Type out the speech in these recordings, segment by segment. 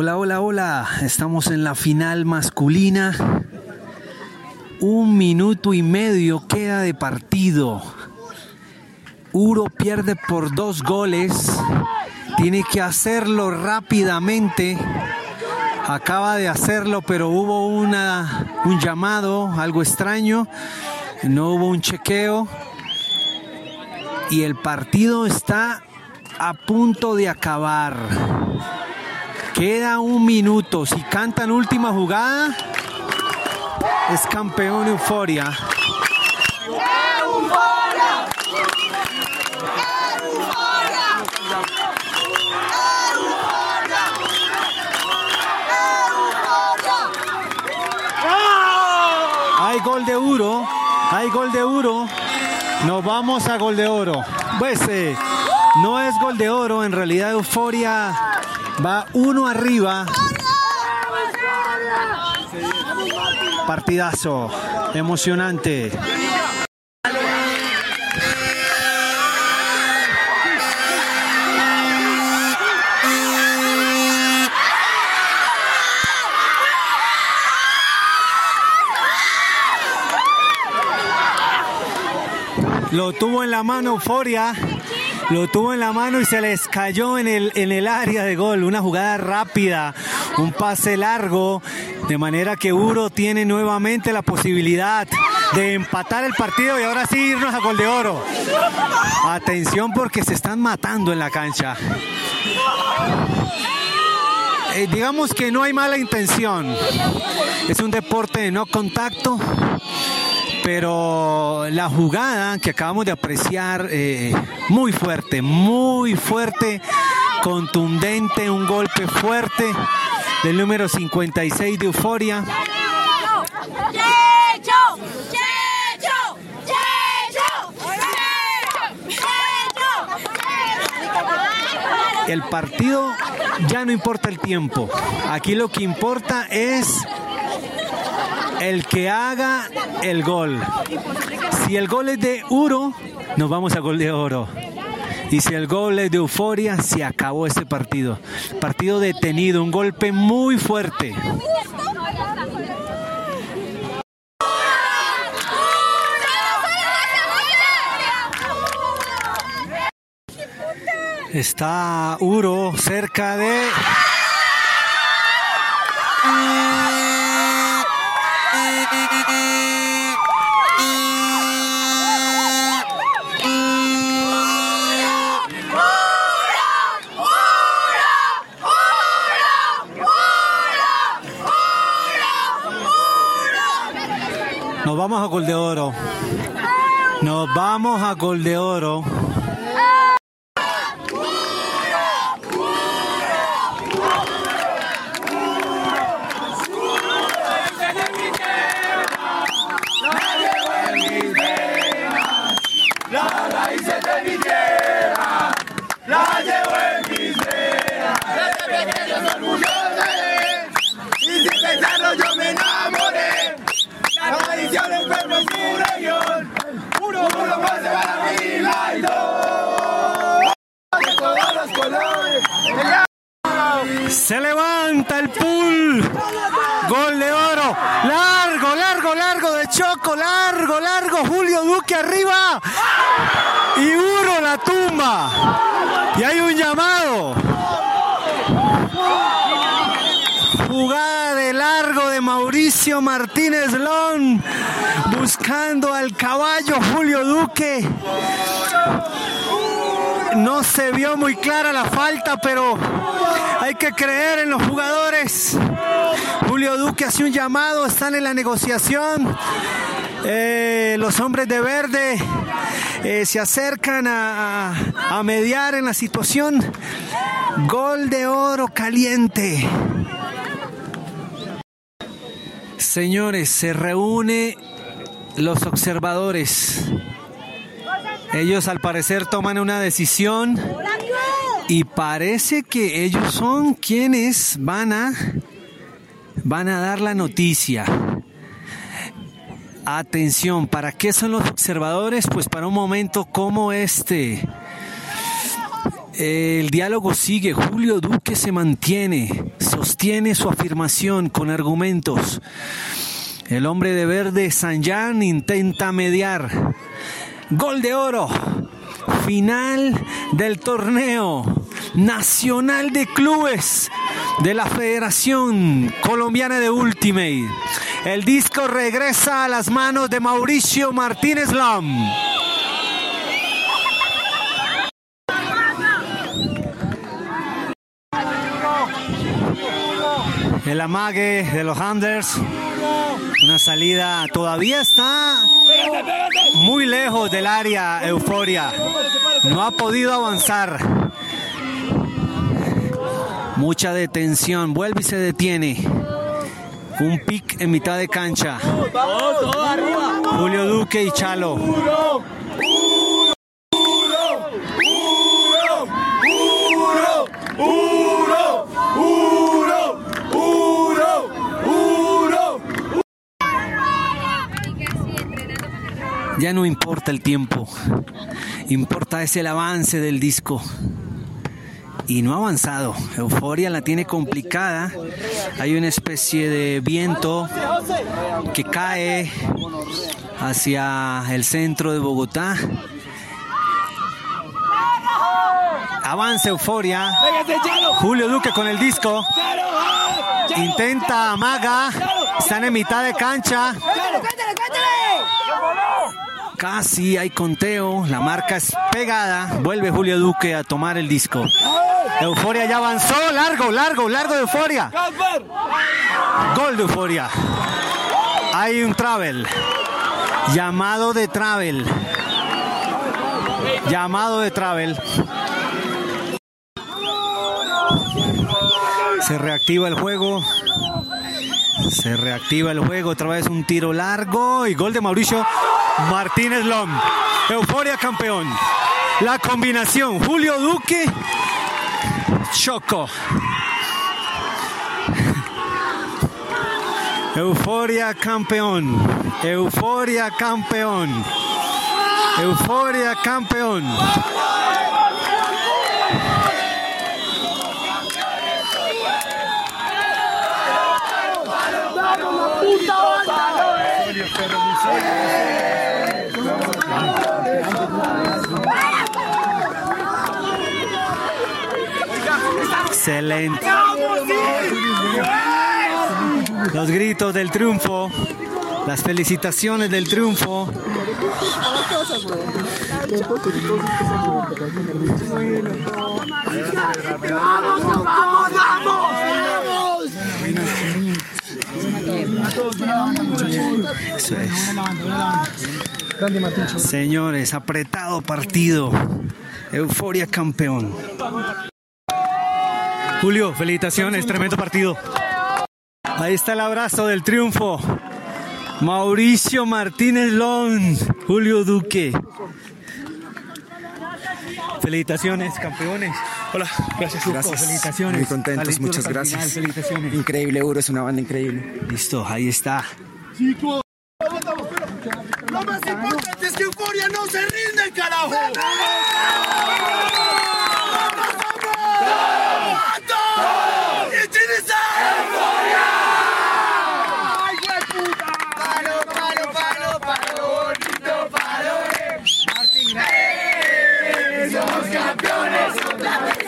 Hola, hola, hola. Estamos en la final masculina. Un minuto y medio queda de partido. Uro pierde por dos goles. Tiene que hacerlo rápidamente. Acaba de hacerlo, pero hubo una, un llamado, algo extraño. No hubo un chequeo. Y el partido está a punto de acabar. Queda un minuto. Si cantan última jugada, es campeón Euforia. Hay gol de Uro, hay gol de Uro. Nos vamos a gol de oro. Pues eh, no es gol de oro, en realidad Euforia va uno arriba. Partidazo, emocionante. Lo tuvo en la mano Euforia, lo tuvo en la mano y se les cayó en el, en el área de gol. Una jugada rápida, un pase largo, de manera que Uro tiene nuevamente la posibilidad de empatar el partido y ahora sí irnos a gol de oro. Atención porque se están matando en la cancha. Eh, digamos que no hay mala intención. Es un deporte de no contacto pero la jugada que acabamos de apreciar, eh, muy fuerte, muy fuerte, contundente, un golpe fuerte del número 56 de Euforia. El partido ya no importa el tiempo. Aquí lo que importa es el que haga el gol. Si el gol es de Uro, nos vamos a gol de oro. Y si el gol es de euforia, se acabó ese partido. Partido detenido, un golpe muy fuerte. Está Uro cerca de... Nos vamos a gol de oro. Nos vamos a gol de oro. Se levanta el pool. Gol de oro. Largo, largo, largo de Choco. Largo, largo. Julio Duque arriba. Y Uro la tumba. Y hay un llamado. Jugada de largo de Mauricio Martínez Lón. Buscando al caballo Julio Duque. No se vio muy clara la falta, pero hay que creer en los jugadores. Julio Duque hace un llamado, están en la negociación. Eh, los hombres de verde eh, se acercan a, a mediar en la situación. Gol de oro caliente. Señores, se reúne los observadores. Ellos al parecer toman una decisión y parece que ellos son quienes van a van a dar la noticia. Atención, ¿para qué son los observadores? Pues para un momento como este. El diálogo sigue, Julio Duque se mantiene, sostiene su afirmación con argumentos. El hombre de verde, Sanjan, intenta mediar. Gol de oro, final del torneo nacional de clubes de la Federación Colombiana de Ultimate. El disco regresa a las manos de Mauricio Martínez Lam. El amague de los Anders. Una salida todavía está muy lejos del área euforia. No ha podido avanzar. Mucha detención. Vuelve y se detiene. Un pick en mitad de cancha. Julio Duque y Chalo. Ya no importa el tiempo, importa es el avance del disco. Y no ha avanzado. Euforia la tiene complicada. Hay una especie de viento que cae hacia el centro de Bogotá. Avanza Euforia. Julio Duque con el disco. Intenta Maga. Están en mitad de cancha. Casi hay conteo, la marca es pegada, vuelve Julio Duque a tomar el disco. Euforia ya avanzó, largo, largo, largo de Euforia. Gol de Euforia. Hay un travel. Llamado de travel. Llamado de travel. Se reactiva el juego. Se reactiva el juego. Otra vez un tiro largo y gol de Mauricio Martínez Lom. Euforia campeón. La combinación Julio Duque, Choco. Euforia campeón. Euforia campeón. Euforia campeón. Excelente. Los gritos del triunfo, las felicitaciones del triunfo. ¡Vamos, vamos, vamos! Eso es. Señores, apretado partido. Euforia campeón. Julio, felicitaciones, tremendo partido. Ahí está el abrazo del triunfo. Mauricio Martínez Lon, Julio Duque. Felicitaciones, campeones. Hola, gracias. Gracias. Felicitaciones. Muy contentos, muchas gracias. final, felicitaciones. Increíble, Euro es una banda increíble. Listo, ahí está. Lo más importante es que Euforia no se rinde, carajo. ¡Vamos! ¡Y tienes a Euforia! ¡Ay, puta! Palo, palo, palo, palo, bonito, palo, eh. Martín, eh. Somos campeones otra vez.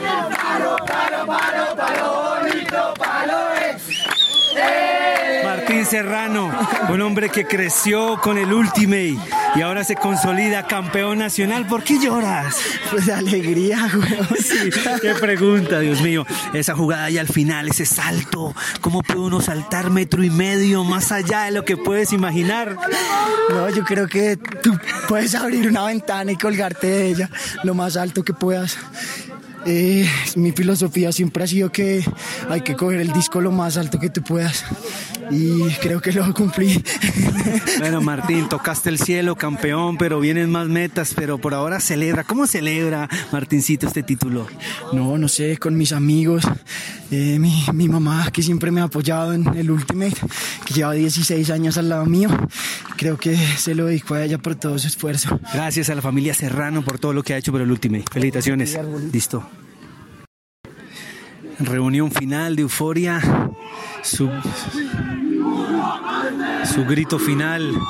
Palo, palo, palo, palo, bonito, palo, eh. Martín Serrano, un hombre que creció con el Ultimate y ahora se consolida campeón nacional. ¿Por qué lloras? Pues de alegría, güey. Sí, qué pregunta, Dios mío. Esa jugada y al final, ese salto. ¿Cómo puede uno saltar metro y medio más allá de lo que puedes imaginar? No, yo creo que tú puedes abrir una ventana y colgarte de ella lo más alto que puedas. Eh, mi filosofía siempre ha sido que hay que coger el disco lo más alto que tú puedas. Y creo que lo cumplí. Bueno, Martín, tocaste el cielo, campeón, pero vienen más metas, pero por ahora celebra. ¿Cómo celebra Martincito este título? No, no sé, con mis amigos, eh, mi, mi, mamá que siempre me ha apoyado en el Ultimate, que lleva 16 años al lado mío. Creo que se lo dedico a ella por todo su esfuerzo. Gracias a la familia Serrano por todo lo que ha hecho por el Ultimate. Felicitaciones. Listo. Reunión final de euforia. Su, su grito final. ¡Un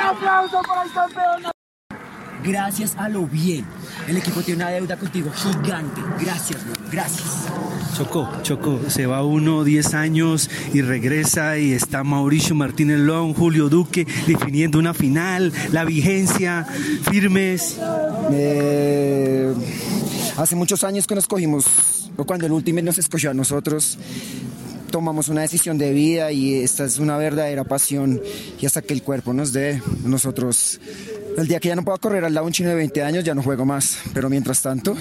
aplauso para el campeón! Gracias a lo bien. El equipo tiene una deuda contigo gigante. Gracias, bro. Gracias. Choco, Choco, se va uno 10 años y regresa y está Mauricio Martínez Long, Julio Duque definiendo una final, la vigencia, firmes. Eh, hace muchos años que nos cogimos, o cuando el último nos escogió a nosotros, tomamos una decisión de vida y esta es una verdadera pasión y hasta que el cuerpo nos dé, nosotros, el día que ya no pueda correr al lado un chino de 20 años ya no juego más, pero mientras tanto,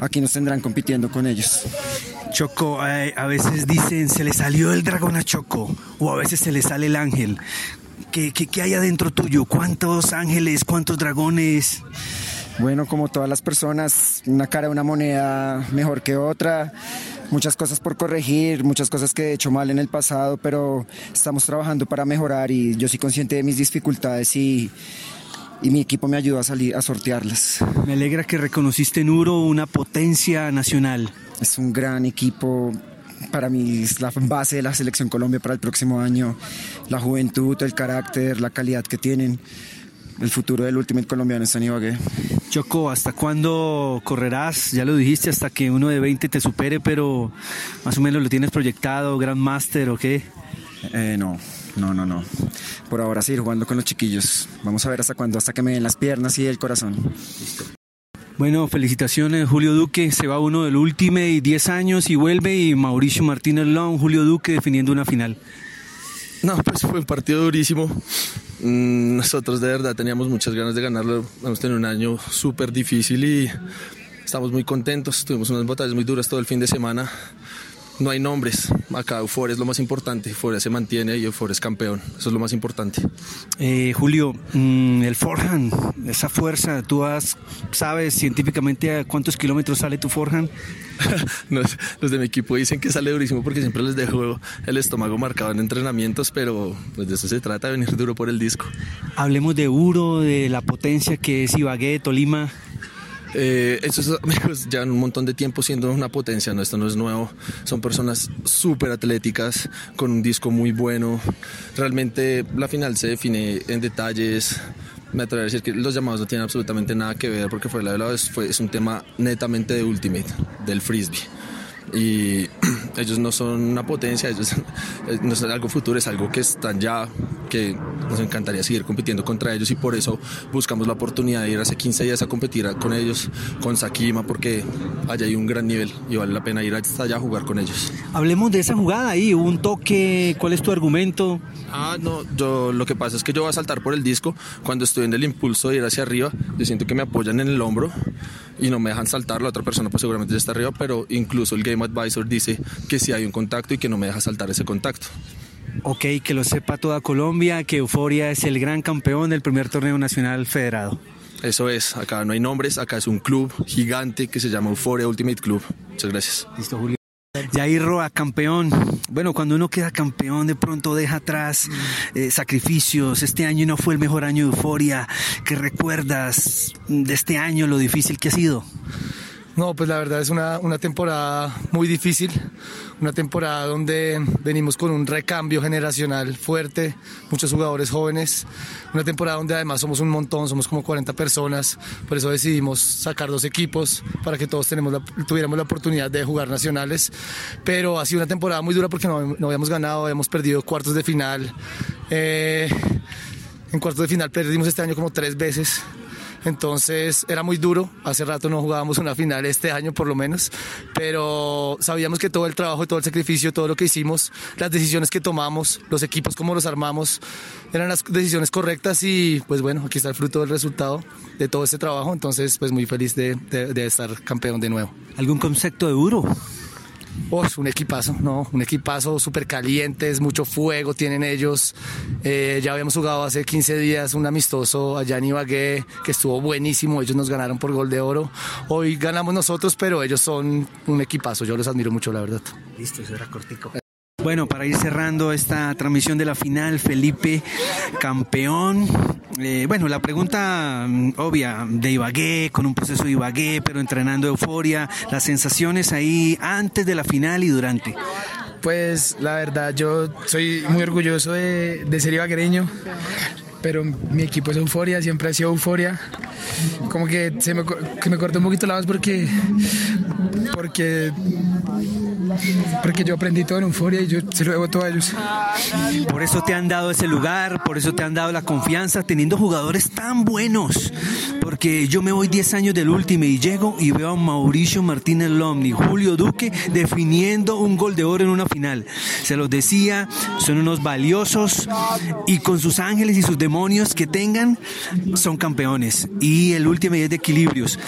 aquí nos tendrán compitiendo con ellos. Choco, eh, a veces dicen se le salió el dragón a Choco o a veces se le sale el ángel. ¿Qué, qué, qué hay adentro tuyo? ¿Cuántos ángeles? ¿Cuántos dragones? Bueno, como todas las personas, una cara de una moneda mejor que otra, muchas cosas por corregir, muchas cosas que he hecho mal en el pasado, pero estamos trabajando para mejorar y yo soy consciente de mis dificultades y, y mi equipo me ayuda a salir a sortearlas. Me alegra que reconociste en Uro una potencia nacional. Es un gran equipo, para mí es la base de la selección Colombia para el próximo año, la juventud, el carácter, la calidad que tienen. El futuro del Ultimate colombiano está en Ibagué. Choco, ¿hasta cuándo correrás? Ya lo dijiste, hasta que uno de 20 te supere, pero más o menos lo tienes proyectado, Grandmaster o qué? Eh, no, no, no, no. Por ahora seguir jugando con los chiquillos. Vamos a ver hasta cuándo, hasta que me den las piernas y el corazón. Listo. Bueno, felicitaciones Julio Duque, se va uno del Ultimate 10 años y vuelve y Mauricio Martínez Long, Julio Duque definiendo una final. No, pues fue un partido durísimo. Nosotros de verdad teníamos muchas ganas de ganarlo. Hemos tenido un año súper difícil y estamos muy contentos. Tuvimos unas batallas muy duras todo el fin de semana. No hay nombres. Acá Euforia es lo más importante. Euforia se mantiene y Euforia es campeón. Eso es lo más importante. Eh, Julio, mmm, el forehand, esa fuerza, ¿tú has, sabes científicamente a cuántos kilómetros sale tu forehand? los, los, de mi equipo dicen que sale durísimo porque siempre les dejo el estómago marcado en entrenamientos, pero pues de eso se trata, de venir duro por el disco. Hablemos de Uro, de la potencia que es Ibagué, Tolima. Eh, estos amigos llevan un montón de tiempo siendo una potencia, no, esto no es nuevo. Son personas súper atléticas, con un disco muy bueno. Realmente la final se define en detalles. Me atrevo a decir que los llamados no tienen absolutamente nada que ver porque fue la la vez, fue, es un tema netamente de Ultimate, del frisbee. Y ellos no son una potencia, ellos no es algo futuro, es algo que están ya, que nos encantaría seguir compitiendo contra ellos y por eso buscamos la oportunidad de ir hace 15 días a competir con ellos, con Sakima, porque allá hay un gran nivel y vale la pena ir hasta allá a jugar con ellos. Hablemos de esa jugada ahí, un toque, ¿cuál es tu argumento? Ah, no, yo lo que pasa es que yo voy a saltar por el disco, cuando estoy en el impulso de ir hacia arriba, yo siento que me apoyan en el hombro y no me dejan saltar, la otra persona pues seguramente ya está arriba, pero incluso el Game Advisor dice que si hay un contacto y que no me deja saltar ese contacto. Ok, que lo sepa toda Colombia, que Euforia es el gran campeón del primer torneo nacional federado. Eso es, acá no hay nombres, acá es un club gigante que se llama Euforia Ultimate Club. Muchas gracias. Listo, Julio. Jair Roa, campeón. Bueno, cuando uno queda campeón, de pronto deja atrás eh, sacrificios. Este año no fue el mejor año de euforia. ¿Qué recuerdas de este año, lo difícil que ha sido? No, pues la verdad es una, una, temporada muy difícil, una temporada donde venimos con un recambio generacional fuerte, muchos jugadores jóvenes, una temporada donde además somos un montón, somos como 40 personas, por eso decidimos sacar dos equipos para que todos tenemos tuviéramos la oportunidad de jugar nacionales, pero ha sido una temporada muy dura porque no, no habíamos ganado, habíamos perdido cuartos de final, eh, en cuartos de final perdimos este año como tres veces entonces era muy duro. Hace rato no jugábamos una final este año por lo menos, pero sabíamos que todo el trabajo, todo el sacrificio, todo lo que hicimos, las decisiones que tomamos, los equipos como los armamos, eran las decisiones correctas y pues bueno, aquí está el fruto del resultado de todo este trabajo, entonces pues muy feliz de, de estar campeón de nuevo. ¿Algún concepto de duro? Oh, un equipazo, ¿no? Un equipazo súper caliente, es mucho fuego tienen ellos. Eh, ya habíamos jugado hace 15 días un amistoso allá en Ibagué que estuvo buenísimo. Ellos nos ganaron por gol de oro. Hoy ganamos nosotros, pero ellos son un equipazo. Yo los admiro mucho, la verdad. Listo, eso era cortico. Bueno, para ir cerrando esta transmisión de la final, Felipe, campeón. Eh, bueno, la pregunta mm, obvia de Ibagué, con un proceso de Ibagué, pero entrenando euforia, las sensaciones ahí antes de la final y durante. Pues la verdad, yo soy muy orgulloso de, ser ibaguereño, pero mi equipo es euforia, siempre ha sido euforia. Como que se me, que cortó un poquito la voz porque, porque porque yo aprendí todo en Euforia y yo se lo debo todo a ellos. Por eso te han dado ese lugar, por eso te han dado la confianza, teniendo jugadores tan buenos. Porque yo me voy 10 años del último y llego y veo a Mauricio Martínez Lomni, Julio Duque definiendo un gol de oro en una final. Se los decía, son unos valiosos y con sus ángeles y sus demonios que tengan, son campeones. Y el último es de equilibrios.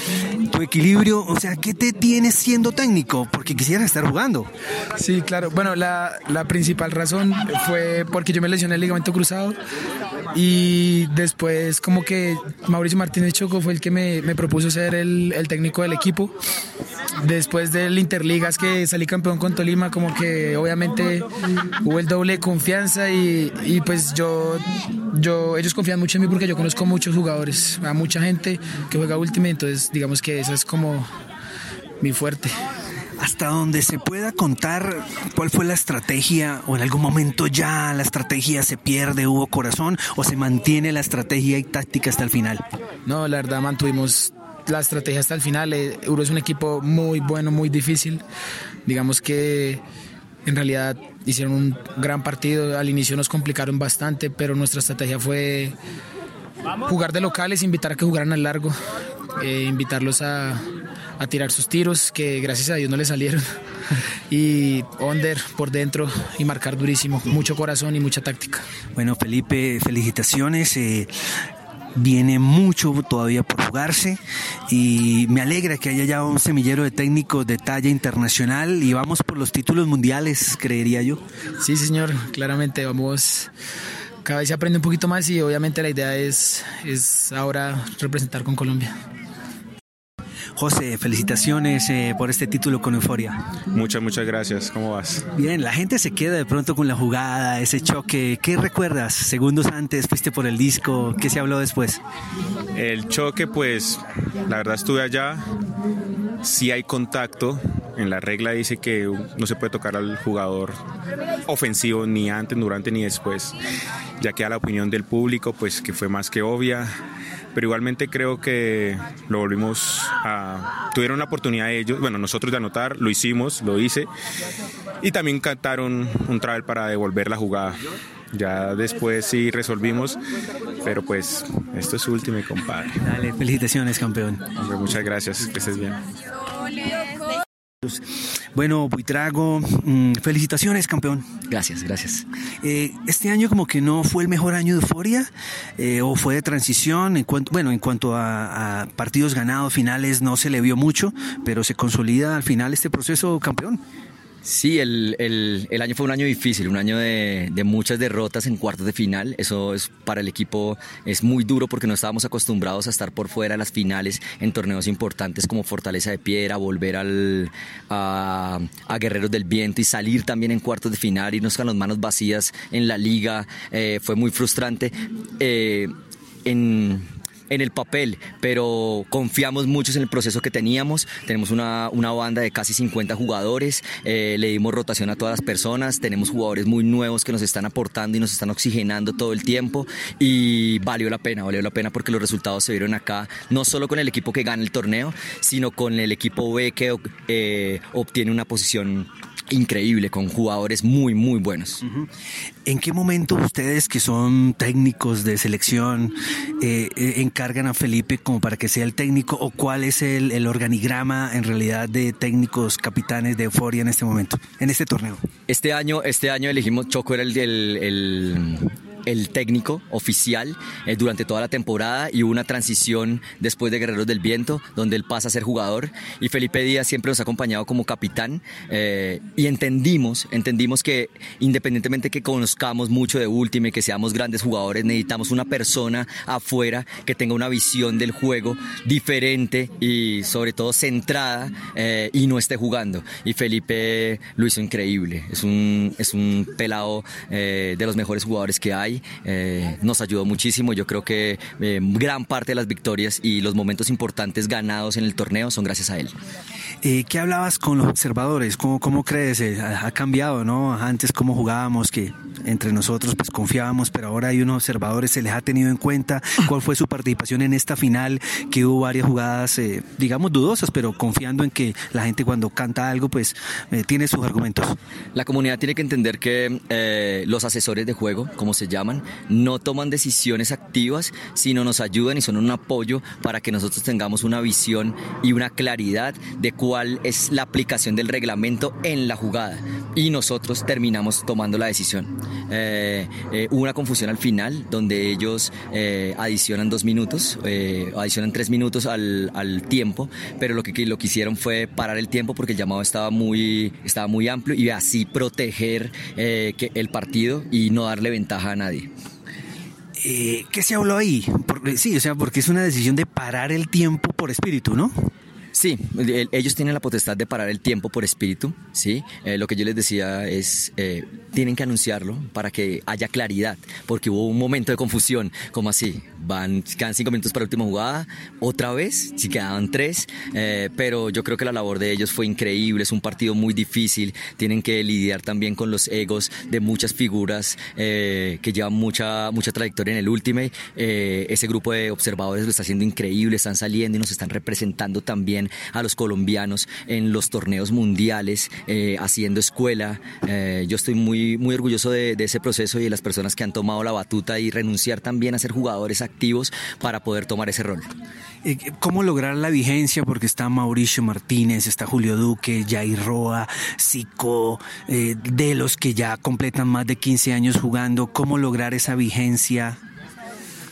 Equilibrio, o sea, ¿qué te tienes siendo técnico? Porque quisiera estar jugando. Sí, claro. Bueno, la, principal razón fue porque yo me lesioné el ligamento cruzado y después como que Mauricio Martínez Choco fue el que me, propuso ser el, técnico del equipo. Después del Interligas que salí campeón con Tolima, como que obviamente hubo el doble confianza y, y pues yo, yo, ellos confían mucho en mí porque yo conozco muchos jugadores, a mucha gente que juega Ultimate, entonces digamos que es como mi fuerte hasta donde se pueda contar cuál fue la estrategia o en algún momento ya la estrategia se pierde, hubo corazón o se mantiene la estrategia y táctica hasta el final. No, la verdad mantuvimos la estrategia hasta el final. Eh, Uro es un equipo muy bueno, muy difícil. Digamos que en realidad hicieron un gran partido. Al inicio nos complicaron bastante, pero nuestra estrategia fue jugar de locales, invitar a que jugaran al largo, eh, invitarlos a, a tirar sus tiros, que gracias a Dios no le salieron. y under por dentro y marcar durísimo, mucho corazón y mucha táctica. Bueno, Felipe, felicitaciones. Eh, viene mucho todavía por jugarse y me alegra que haya ya un semillero de técnicos de talla internacional y vamos por los títulos mundiales, creería yo. Sí, señor, claramente vamos cada vez se aprende un poquito más y obviamente la idea es, es ahora representar con Colombia. José, felicitaciones eh, por este título con Euforia. Muchas, muchas gracias. ¿Cómo vas? Bien, la gente se queda de pronto con la jugada, ese choque. ¿Qué recuerdas? Segundos antes fuiste por el disco. ¿Qué se habló después? El choque, pues, la verdad estuve allá. Sí hay contacto. En la regla dice que no se puede tocar al jugador ofensivo ni antes, durante ni después. Ya que a la opinión del público, pues que fue más que obvia pero igualmente creo que lo volvimos a... Tuvieron la oportunidad ellos, bueno, nosotros de anotar, lo hicimos, lo hice, y también cantaron un travel para devolver la jugada. Ya después sí resolvimos, pero pues esto es su último, compadre. Dale, felicitaciones, campeón. muchas gracias, que estés bien. Bueno, Buitrago, mm, felicitaciones, campeón. Gracias, gracias. Eh, este año como que no fue el mejor año de euforia eh, o fue de transición. En cuanto, bueno, en cuanto a, partidos ganados, finales, no se le vio mucho, pero se consolida al final este proceso, campeón. Sí, el, el, año fue un año difícil, un año de, de, muchas derrotas en cuartos de final. Eso es para el equipo es muy duro porque no estábamos acostumbrados a estar por fuera de las finales en torneos importantes como Fortaleza de Piedra, volver al, a, Guerreros del Viento y salir también en cuartos de final, irnos con las manos vacías en la liga. Eh, fue muy frustrante. Eh, en en el papel, pero confiamos mucho en el proceso que teníamos. Tenemos una, una banda de casi 50 jugadores, eh, le dimos rotación a todas las personas, tenemos jugadores muy nuevos que nos están aportando y nos están oxigenando todo el tiempo y valió la pena, valió la pena porque los resultados se vieron acá, no solo con el equipo que gana el torneo, sino con el equipo B que eh, obtiene una posición increíble, con jugadores muy, muy buenos. ¿En qué momento ustedes que son técnicos de selección eh, eh, encargan a Felipe como para que sea el técnico o cuál es el, el, organigrama en realidad de técnicos capitanes de Euforia en este momento, en este torneo? Este año, este año elegimos Choco era el, el, el el técnico oficial eh, durante toda la temporada y hubo una transición después de Guerreros del Viento, donde él pasa a ser jugador. Y Felipe Díaz siempre nos ha acompañado como capitán eh, y entendimos, entendimos que independientemente que conozcamos mucho de Ultimate, que seamos grandes jugadores, necesitamos una persona afuera que tenga una visión del juego diferente y sobre todo centrada eh, y no esté jugando. Y Felipe lo hizo increíble, es un, es un pelado de los mejores jugadores que hay eh, nos ayudó muchísimo. Yo creo que eh, gran parte de las victorias y los momentos importantes ganados en el torneo son gracias a él. Eh, ¿Qué hablabas con los observadores? ¿Cómo, crees? ha cambiado, ¿no? Antes cómo jugábamos, que entre nosotros pues confiábamos, pero ahora hay unos observadores, se les ha tenido en cuenta cuál fue su participación en esta final, que hubo varias jugadas, digamos, dudosas, pero confiando en que la gente cuando canta algo, pues tiene sus argumentos. La comunidad tiene que entender que los asesores de juego, como se llama, no toman decisiones activas, sino nos ayudan y son un apoyo para que nosotros tengamos una visión y una claridad de cuál es la aplicación del reglamento en la jugada. Y nosotros terminamos tomando la decisión. Eh, eh, hubo una confusión al final, donde ellos eh, adicionan dos minutos, adicionan tres minutos al, tiempo, pero lo que, lo que hicieron fue parar el tiempo porque el llamado estaba muy, estaba muy amplio y así proteger que el partido y no darle ventaja a nadie. ¿Qué se habló ahí? Sí, o sea, porque es una decisión de parar el tiempo por espíritu, ¿no? Sí, ellos tienen la potestad de parar el tiempo por espíritu, ¿sí? Eh, lo que yo les decía es, eh, tienen que anunciarlo para que haya claridad, porque hubo un momento de confusión, como así, van, quedan cinco minutos para la última jugada, otra vez, si quedaban tres, eh, pero yo creo que la labor de ellos fue increíble, es un partido muy difícil, tienen que lidiar también con los egos de muchas figuras que llevan mucha, mucha trayectoria en el Ultimate, ese grupo de observadores lo está haciendo increíble, están saliendo y nos están representando también a los colombianos en los torneos mundiales, eh, haciendo escuela. Eh, yo estoy muy, muy orgulloso de, ese proceso y de las personas que han tomado la batuta y renunciar también a ser jugadores activos para poder tomar ese rol. Eh, ¿Cómo lograr la vigencia? Porque está Mauricio Martínez, está Julio Duque, Jair Roa, Zico, de los que ya completan más de 15 años jugando. ¿Cómo lograr esa vigencia?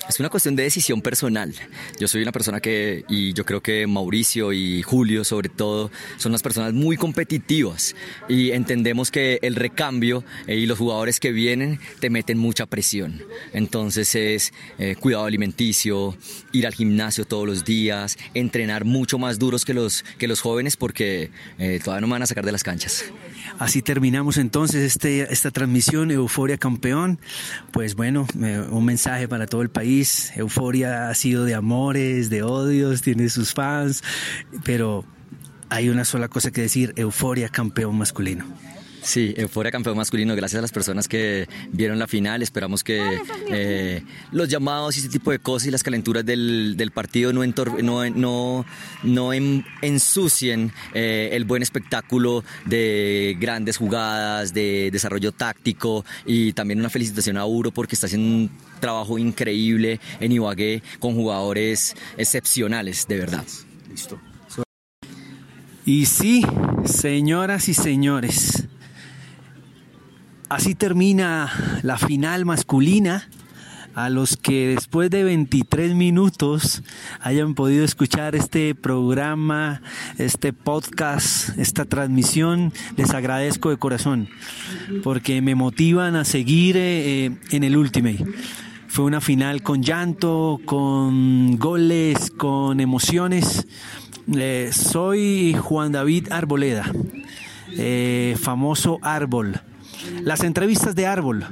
Es una cuestión de decisión personal. Yo soy una persona que, y yo creo que Mauricio y Julio sobre todo, son unas personas muy competitivas y entendemos que el recambio eh, y los jugadores que vienen te meten mucha presión. Entonces es eh, cuidado alimenticio, ir al gimnasio todos los días, entrenar mucho más duros que los, que los jóvenes porque eh, todavía no me van a sacar de las canchas. Así terminamos entonces este, esta transmisión Euforia Campeón. Pues bueno, un mensaje para todo el país. Euforia ha sido de amores, de odios, tiene sus fans, pero hay una sola cosa que decir, Euforia Campeón masculino. Sí, Euforia campeón masculino, gracias a las personas que vieron la final. Esperamos que eh, los llamados y ese tipo de cosas y las calenturas del, partido no, no, no, ensucien eh, el buen espectáculo de grandes jugadas, de desarrollo táctico y también una felicitación a Uro porque está haciendo un trabajo increíble en Ibagué con jugadores excepcionales, de verdad. Listo. Y sí, señoras y señores, Así termina la final masculina. A los que después de 23 minutos hayan podido escuchar este programa, este podcast, esta transmisión, les agradezco de corazón porque me motivan a seguir eh, en el Ultimate. Fue una final con llanto, con goles, con emociones. Eh, soy Juan David Arboleda, eh, famoso Árbol las entrevistas de Árbol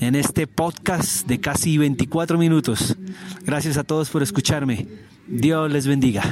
en este podcast de casi 24 minutos. Gracias a todos por escucharme. Dios les bendiga.